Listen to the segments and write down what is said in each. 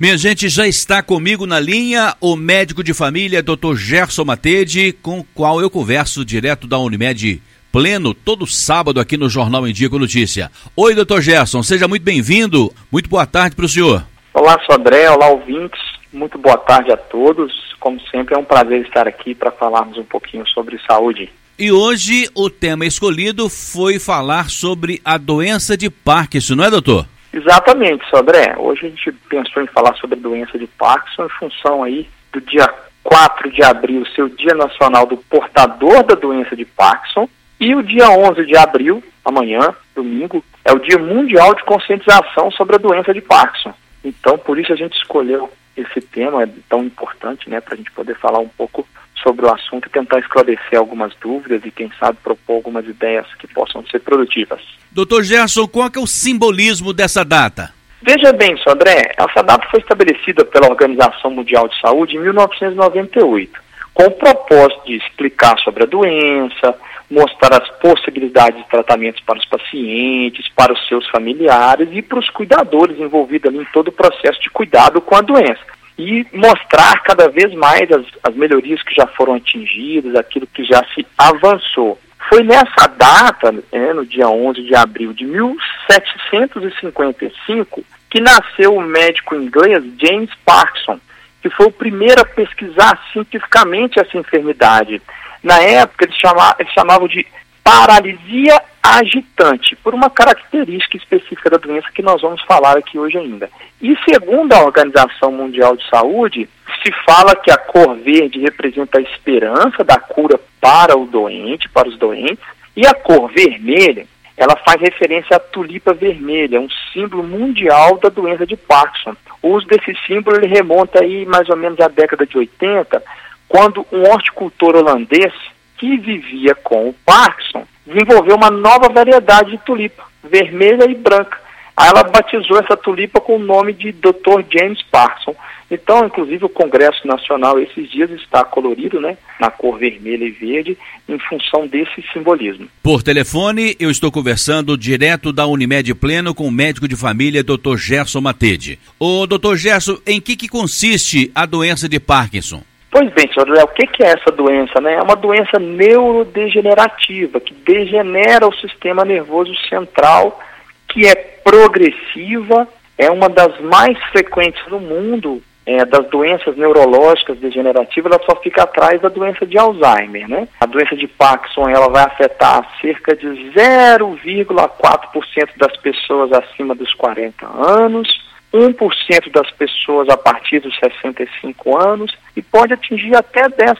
Minha gente, já está comigo na linha o médico de família, Dr. Gerson Matede, com o qual eu converso direto da Unimed Pleno, todo sábado aqui no Jornal em Dia com Notícia. Oi, doutor Gerson, seja muito bem-vindo. Muito boa tarde para o senhor. Olá, sou André, olá, ouvintes. Muito boa tarde a todos. Como sempre, é um prazer estar aqui para falarmos um pouquinho sobre saúde. E hoje o tema escolhido foi falar sobre a doença de Parkinson, não é, doutor? Exatamente, Sodré. Hoje a gente pensou em falar sobre a doença de Parkinson em função aí do dia 4 de abril, seu Dia Nacional do Portador da Doença de Parkinson, e o dia 11 de abril, amanhã, domingo, é o Dia Mundial de Conscientização sobre a Doença de Parkinson. Então, por isso a gente escolheu esse tema, é tão importante, né, para a gente poder falar um pouco sobre o assunto e tentar esclarecer algumas dúvidas e, quem sabe, propor algumas ideias que possam ser produtivas. Doutor Gerson, qual é o simbolismo dessa data? Veja bem, Sodré, essa data foi estabelecida pela Organização Mundial de Saúde em 1998, com o propósito de explicar sobre a doença, mostrar as possibilidades de tratamentos para os pacientes, para os seus familiares e para os cuidadores envolvidos em todo o processo de cuidado com a doença e mostrar cada vez mais as, as melhorias que já foram atingidas, aquilo que já se avançou. Foi nessa data, né, no dia 11 de abril de 1755, que nasceu o médico inglês James Parkinson, que foi o primeiro a pesquisar cientificamente essa enfermidade. Na época, eles chamavam, eles chamavam de paralisia agitante, por uma característica específica da doença que nós vamos falar aqui hoje ainda. E segundo a Organização Mundial de Saúde, se fala que a cor verde representa a esperança da cura para o doente, para os doentes, e a cor vermelha, ela faz referência à tulipa vermelha, um símbolo mundial da doença de Parkinson. O uso desse símbolo ele remonta aí mais ou menos à década de 80, quando um horticultor holandês que vivia com o Parkinson desenvolveu uma nova variedade de tulipa, vermelha e branca. Aí ela batizou essa tulipa com o nome de Dr. James Parkinson. Então, inclusive, o Congresso Nacional esses dias está colorido, né, na cor vermelha e verde, em função desse simbolismo. Por telefone, eu estou conversando direto da Unimed Pleno com o médico de família, Dr. Gerson Matede. Ô, Dr. Gerson, em que, que consiste a doença de Parkinson? Pois bem, senhor Léo, o que, é essa doença? Né? É uma doença neurodegenerativa que degenera o sistema nervoso central, que é progressiva, é uma das mais frequentes no mundo é, das doenças neurológicas degenerativas, ela só fica atrás da doença de Alzheimer, né? A doença de Parkinson, ela vai afetar cerca de 0,4% das pessoas acima dos 40 anos, 1% das pessoas a partir dos 65 anos e pode atingir até 10%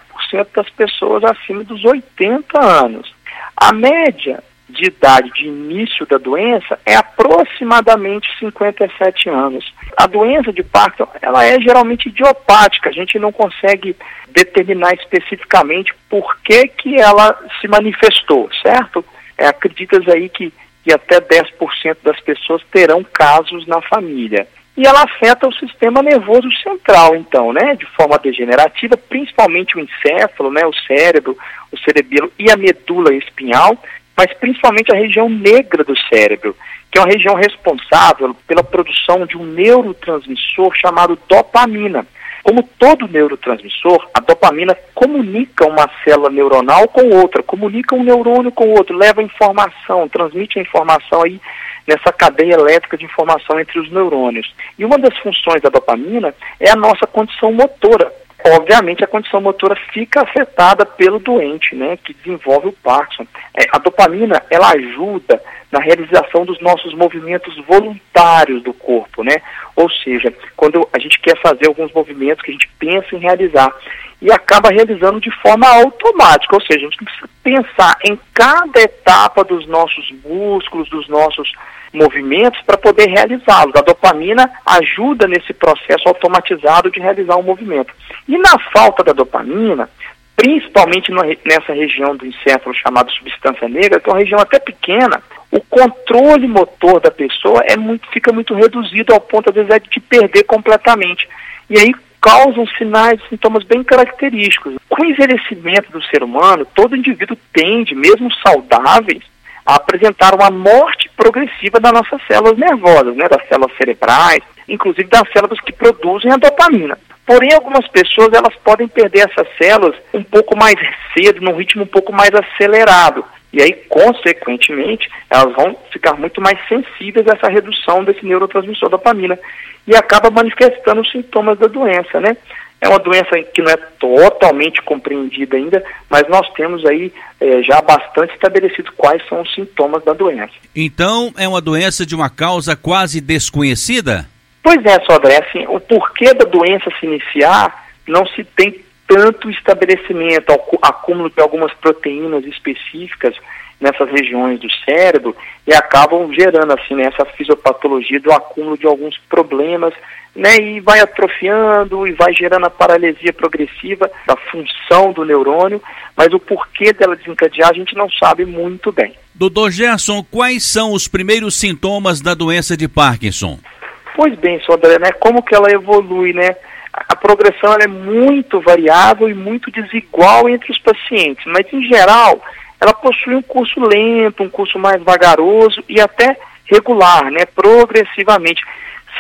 das pessoas acima dos 80 anos. A média de idade de início da doença é aproximadamente 57 anos. A doença de Parkinson, ela é geralmente idiopática, a gente não consegue determinar especificamente por que, que ela se manifestou, certo? É, acreditas aí que, que até 10% das pessoas terão casos na família e ela afeta o sistema nervoso central, então, né, de forma degenerativa, principalmente o encéfalo, né, o cérebro, o cerebelo e a medula espinhal, mas principalmente a região negra do cérebro, que é uma região responsável pela produção de um neurotransmissor chamado dopamina. Como todo neurotransmissor, a dopamina comunica uma célula neuronal com outra, comunica um neurônio com outro, leva informação, transmite a informação aí nessa cadeia elétrica de informação entre os neurônios. E uma das funções da dopamina é a nossa condição motora. Obviamente, a condição motora fica afetada pelo doente, né, que desenvolve o Parkinson. É, a dopamina, ela ajuda na realização dos nossos movimentos voluntários do corpo, né? Ou seja, quando a gente quer fazer alguns movimentos que a gente pensa em realizar e acaba realizando de forma automática, ou seja, a gente precisa pensar em cada etapa dos nossos músculos, dos nossos movimentos para poder realizá-los. A dopamina ajuda nesse processo automatizado de realizar o um movimento. E na falta da dopamina, principalmente no, nessa região do encéfalo chamada substância negra, que é uma região até pequena, o controle motor da pessoa é muito, fica muito reduzido ao ponto, às vezes, é de perder completamente. E aí causam sinais e sintomas bem característicos. Com o envelhecimento do ser humano, todo indivíduo tende, mesmo saudáveis, a apresentar uma morte progressiva das nossas células nervosas, né, das células cerebrais, inclusive das células que produzem a dopamina. Porém, algumas pessoas elas podem perder essas células um pouco mais cedo, num ritmo um pouco mais acelerado. E aí, consequentemente, elas vão ficar muito mais sensíveis a essa redução desse neurotransmissor dopamina e acaba manifestando os sintomas da doença, né? É uma doença que não é totalmente compreendida ainda, mas nós temos aí é, já bastante estabelecido quais são os sintomas da doença. Então, é uma doença de uma causa quase desconhecida? Pois é, Sodré, assim, o porquê da doença se iniciar não se tem tanto estabelecimento, acúmulo de algumas proteínas específicas nessas regiões do cérebro e acabam gerando assim né, essa fisiopatologia do acúmulo de alguns problemas, né, e vai atrofiando e vai gerando a paralisia progressiva da função do neurônio, mas o porquê dela desencadear a gente não sabe muito bem. Doutor Gerson, quais são os primeiros sintomas da doença de Parkinson? Pois bem, Sodré, né, como que ela evolui, né? a progressão é muito variável e muito desigual entre os pacientes, mas em geral ela possui um curso lento, um curso mais vagaroso e até regular, né, progressivamente,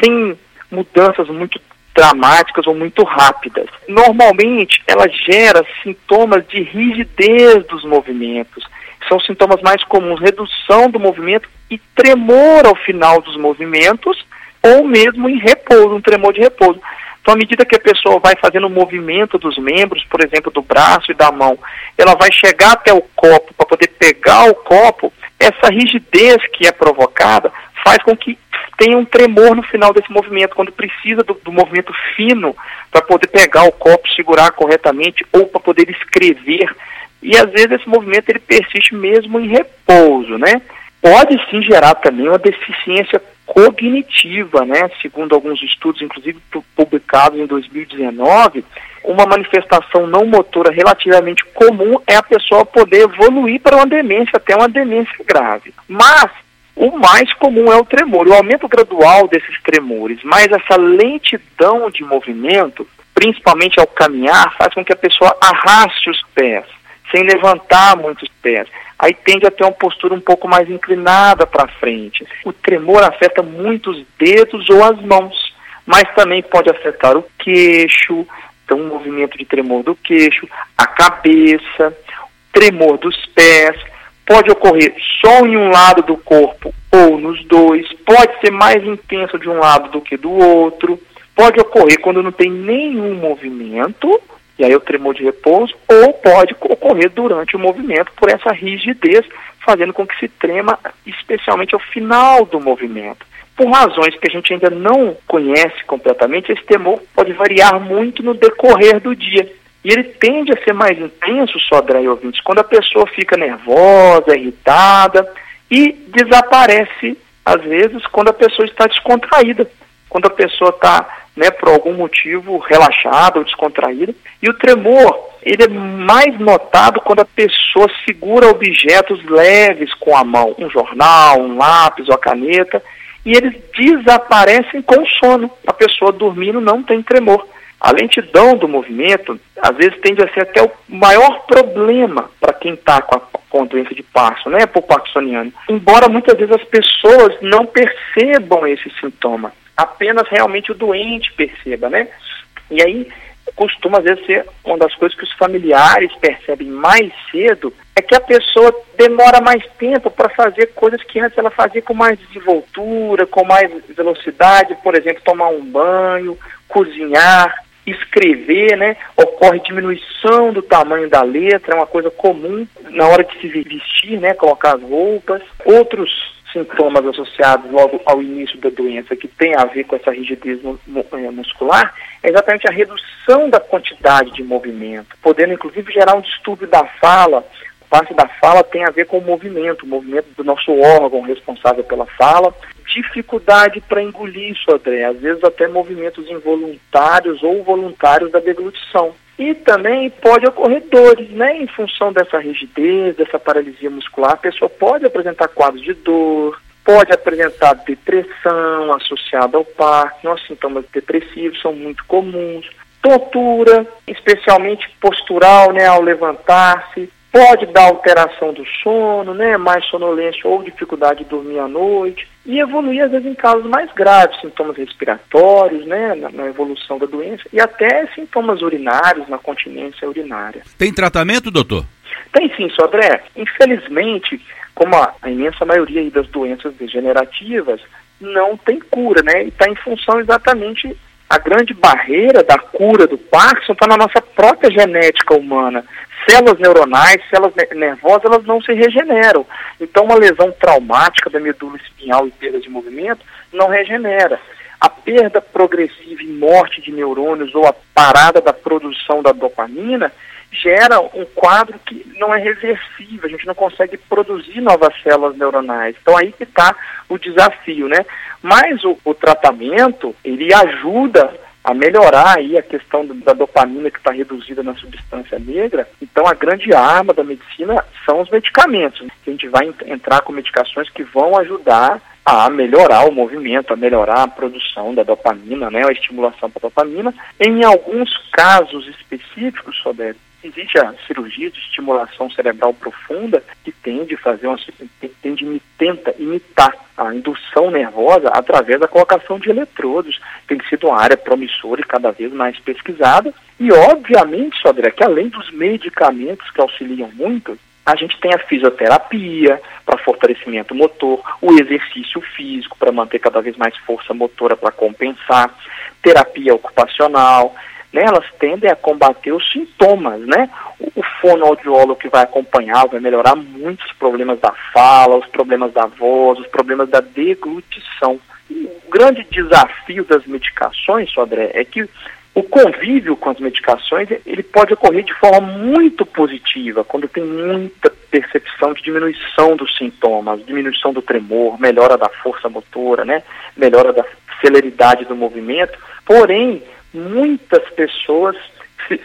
sem mudanças muito dramáticas ou muito rápidas. Normalmente ela gera sintomas de rigidez dos movimentos. São sintomas mais comuns, redução do movimento e tremor ao final dos movimentos ou mesmo em repouso, um tremor de repouso. Então, à medida que a pessoa vai fazendo o movimento dos membros, por exemplo, do braço e da mão, ela vai chegar até o copo para poder pegar o copo, essa rigidez que é provocada faz com que tenha um tremor no final desse movimento, quando precisa do, do movimento fino para poder pegar o copo, segurar corretamente ou para poder escrever. E às vezes esse movimento ele persiste mesmo em repouso, né? Pode sim gerar também uma deficiência cognitiva, né? Segundo alguns estudos, inclusive publicados em 2019, uma manifestação não motora relativamente comum é a pessoa poder evoluir para uma demência, até uma demência grave. Mas o mais comum é o tremor, o aumento gradual desses tremores, mas essa lentidão de movimento, principalmente ao caminhar, faz com que a pessoa arraste os pés, sem levantar muito pés aí tende a ter uma postura um pouco mais inclinada para frente. O tremor afeta muito os dedos ou as mãos, mas também pode afetar o queixo, então um movimento de tremor do queixo, a cabeça, tremor dos pés, pode ocorrer só em um lado do corpo ou nos dois, pode ser mais intenso de um lado do que do outro, pode ocorrer quando não tem nenhum movimento e aí o tremor de repouso, ou pode ocorrer durante o movimento por essa rigidez, fazendo com que se trema especialmente ao final do movimento. Por razões que a gente ainda não conhece completamente, esse temor pode variar muito no decorrer do dia. E ele tende a ser mais intenso, só e ouvintes, quando a pessoa fica nervosa, irritada e desaparece, às vezes, quando a pessoa está descontraída, quando a pessoa está né, por algum motivo relaxada ou descontraída. E o tremor, ele é mais notado quando a pessoa segura objetos leves com a mão, um jornal, um lápis ou a caneta, e eles desaparecem com o sono. A pessoa dormindo não tem tremor. A lentidão do movimento, às vezes, tende a ser até o maior problema para quem está com a, com doença de Parkinson, né, por parkinsoniano. Embora muitas vezes as pessoas não percebam esse sintoma apenas realmente o doente perceba, né? E aí costuma às vezes ser uma das coisas que os familiares percebem mais cedo é que a pessoa demora mais tempo para fazer coisas que antes ela fazia com mais desenvoltura, com mais velocidade, por exemplo, tomar um banho, cozinhar, escrever, né? Ocorre diminuição do tamanho da letra, é uma coisa comum na hora de se vestir, né? Colocar as roupas. Outros sintomas associados logo ao início da doença, que tem a ver com essa rigidez eh, muscular, é exatamente a redução da quantidade de movimento, podendo inclusive gerar um distúrbio da fala. Parte da fala tem a ver com o movimento, o movimento do nosso órgão responsável pela fala, dificuldade para engolir isso, André, às vezes até movimentos involuntários ou voluntários da deglutição. E também pode ocorrer dores, né? Em função dessa rigidez, dessa paralisia muscular, a pessoa pode apresentar quadros de dor, pode apresentar depressão associada ao Parkinson, os sintomas depressivos são muito comuns, tortura, especialmente postural, né, ao levantar-se, pode dar alteração do sono, né, mais sonolência ou dificuldade de dormir à noite, e evoluir às vezes em casos mais graves, sintomas respiratórios, né, na, na, evolução da doença e até sintomas urinários, na continência urinária. Tem tratamento, doutor? Tem sim, Sodré. Infelizmente, como a, a imensa maioria das doenças degenerativas, não tem cura, né? E está em função exatamente a grande barreira da cura do Parkinson está na nossa própria genética humana. Células neuronais, células nervosas, elas não se regeneram. Então, uma lesão traumática da medula espinhal e perda de movimento não regenera. A perda progressiva e morte de neurônios ou a parada da produção da dopamina gera um quadro que não é reversível, a gente não consegue produzir novas células neuronais. Então aí que está o desafio, né? Mas o, o, tratamento, ele ajuda a melhorar aí a questão da dopamina que está reduzida na substância negra. Então a grande arma da medicina são os medicamentos. A gente vai entrar com medicações que vão ajudar a melhorar o movimento, a melhorar a produção da dopamina, né, a estimulação da dopamina. Em alguns casos específicos, Sobeto, existe a cirurgia de estimulação cerebral profunda que tende a fazer uma, tende, tenta imitar a indução nervosa através da colocação de eletrodos. Tem sido uma área promissora e cada vez mais pesquisada. E obviamente, Sodré, que além dos medicamentos que auxiliam muito, a gente tem a fisioterapia para fortalecimento motor, o exercício físico para manter cada vez mais força motora para compensar, terapia ocupacional, né, elas tendem a combater os sintomas, né? O, o fonoaudiólogo que vai acompanhar vai melhorar muitos problemas da fala, os problemas da voz, os problemas da deglutição. O grande desafio das medicações, Sodré, é que o convívio com as medicações ele pode ocorrer de forma muito positiva, quando tem muita percepção de diminuição dos sintomas, diminuição do tremor, melhora da força motora, né? melhora da celeridade do movimento. Porém, muitas pessoas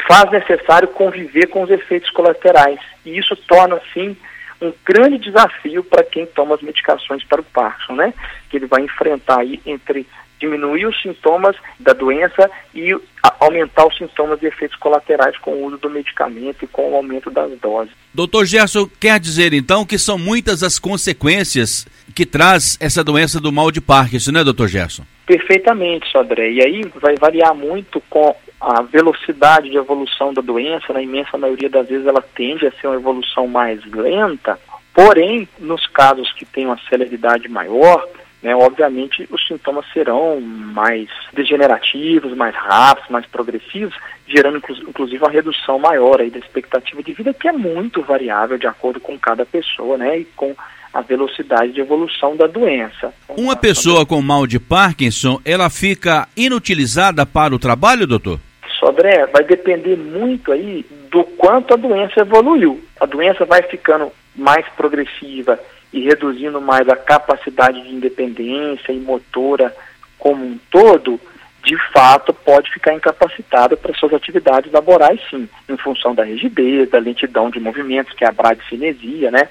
faz necessário conviver com os efeitos colaterais. E isso torna, assim, um grande desafio para quem toma as medicações para o Parkinson, né? Que ele vai enfrentar aí entre diminuir os sintomas da doença e aumentar os sintomas e efeitos colaterais com o uso do medicamento e com o aumento das doses. Doutor Gerson, quer dizer então que são muitas as consequências que traz essa doença do mal de Parkinson, né, doutor Gerson? Perfeitamente, Sodré. E aí vai variar muito com a velocidade de evolução da doença, na imensa maioria das vezes ela tende a ser uma evolução mais lenta, porém, nos casos que tem uma celeridade maior, né, obviamente os sintomas serão mais degenerativos, mais rápidos, mais progressivos, gerando inclusive uma redução maior aí da expectativa de vida, que é muito variável de acordo com cada pessoa, né, e com a velocidade de evolução da doença. Uma pessoa com mal de Parkinson, ela fica inutilizada para o trabalho, doutor? Sodré, vai depender muito aí do quanto a doença evoluiu. A doença vai ficando mais progressiva e reduzindo mais a capacidade de independência e motora como um todo, de fato pode ficar incapacitado para suas atividades laborais, sim, em função da rigidez, da lentidão de movimentos, que é a bradicinesia, né?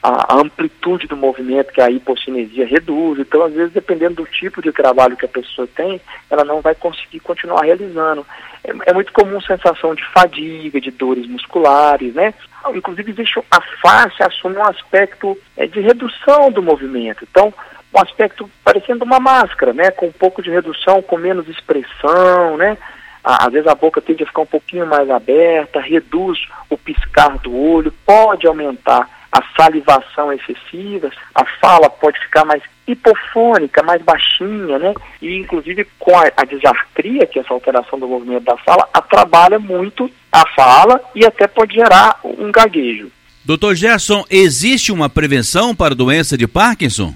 A, amplitude do movimento que a hipocinesia reduz. Então, às vezes, dependendo do tipo de trabalho que a pessoa tem, ela não vai conseguir continuar realizando. É, é muito comum sensação de fadiga, de dores musculares, né? Inclusive, existe a face assume um aspecto é, de redução do movimento. Então, um aspecto parecendo uma máscara, né? Com um pouco de redução, com menos expressão, né? Às vezes a boca tende a ficar um pouquinho mais aberta, reduz o piscar do olho, pode aumentar a salivação excessiva, a fala pode ficar mais hipofônica, mais baixinha, né? E inclusive com a, a disartria, que é essa alteração do movimento da fala, atrapalha muito a fala e até pode gerar um gaguejo. Doutor Gerson, existe uma prevenção para a doença de Parkinson?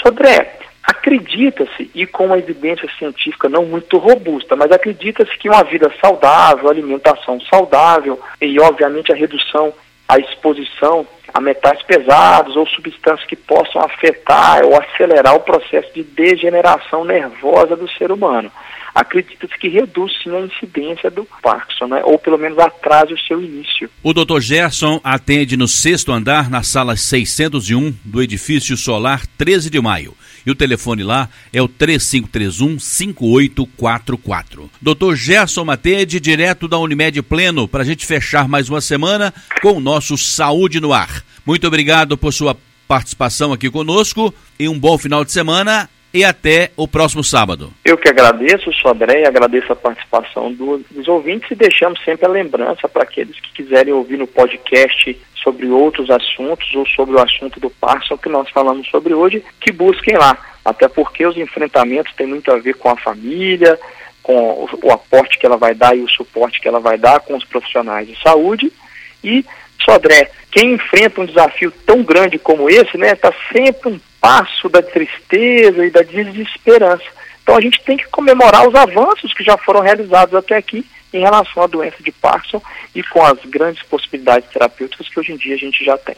Sodré, acredita-se, e com uma evidência científica não muito robusta, mas acredita-se que uma vida saudável, alimentação saudável e, obviamente, a redução, a exposição a metais pesados ou substâncias que possam afetar ou acelerar o processo de degeneração nervosa do ser humano acredita-se que reduz sim a incidência do Parkinson, né? ou pelo menos atrasa o seu início. O Dr. Gerson atende no sexto andar, na sala 601 do edifício solar 13 de maio. E o telefone lá é o 3531-5844. Dr. Gerson Matede, direto da Unimed Pleno, para a gente fechar mais uma semana com o nosso Saúde no Ar. Muito obrigado por sua participação aqui conosco e um bom final de semana e até o próximo sábado. Eu que agradeço, Sodré, e agradeço a participação do, dos ouvintes e deixamos sempre a lembrança para aqueles que quiserem ouvir no podcast sobre outros assuntos ou sobre o assunto do Parson que nós falamos sobre hoje, que busquem lá. Até porque os enfrentamentos têm muito a ver com a família, com o, o aporte que ela vai dar e o suporte que ela vai dar com os profissionais de saúde. E, Sodré, quem enfrenta um desafio tão grande como esse, né, está sempre um passo da tristeza e da desesperança. Então a gente tem que comemorar os avanços que já foram realizados até aqui em relação à doença de Parkinson e com as grandes possibilidades terapêuticas que hoje em dia a gente já tem.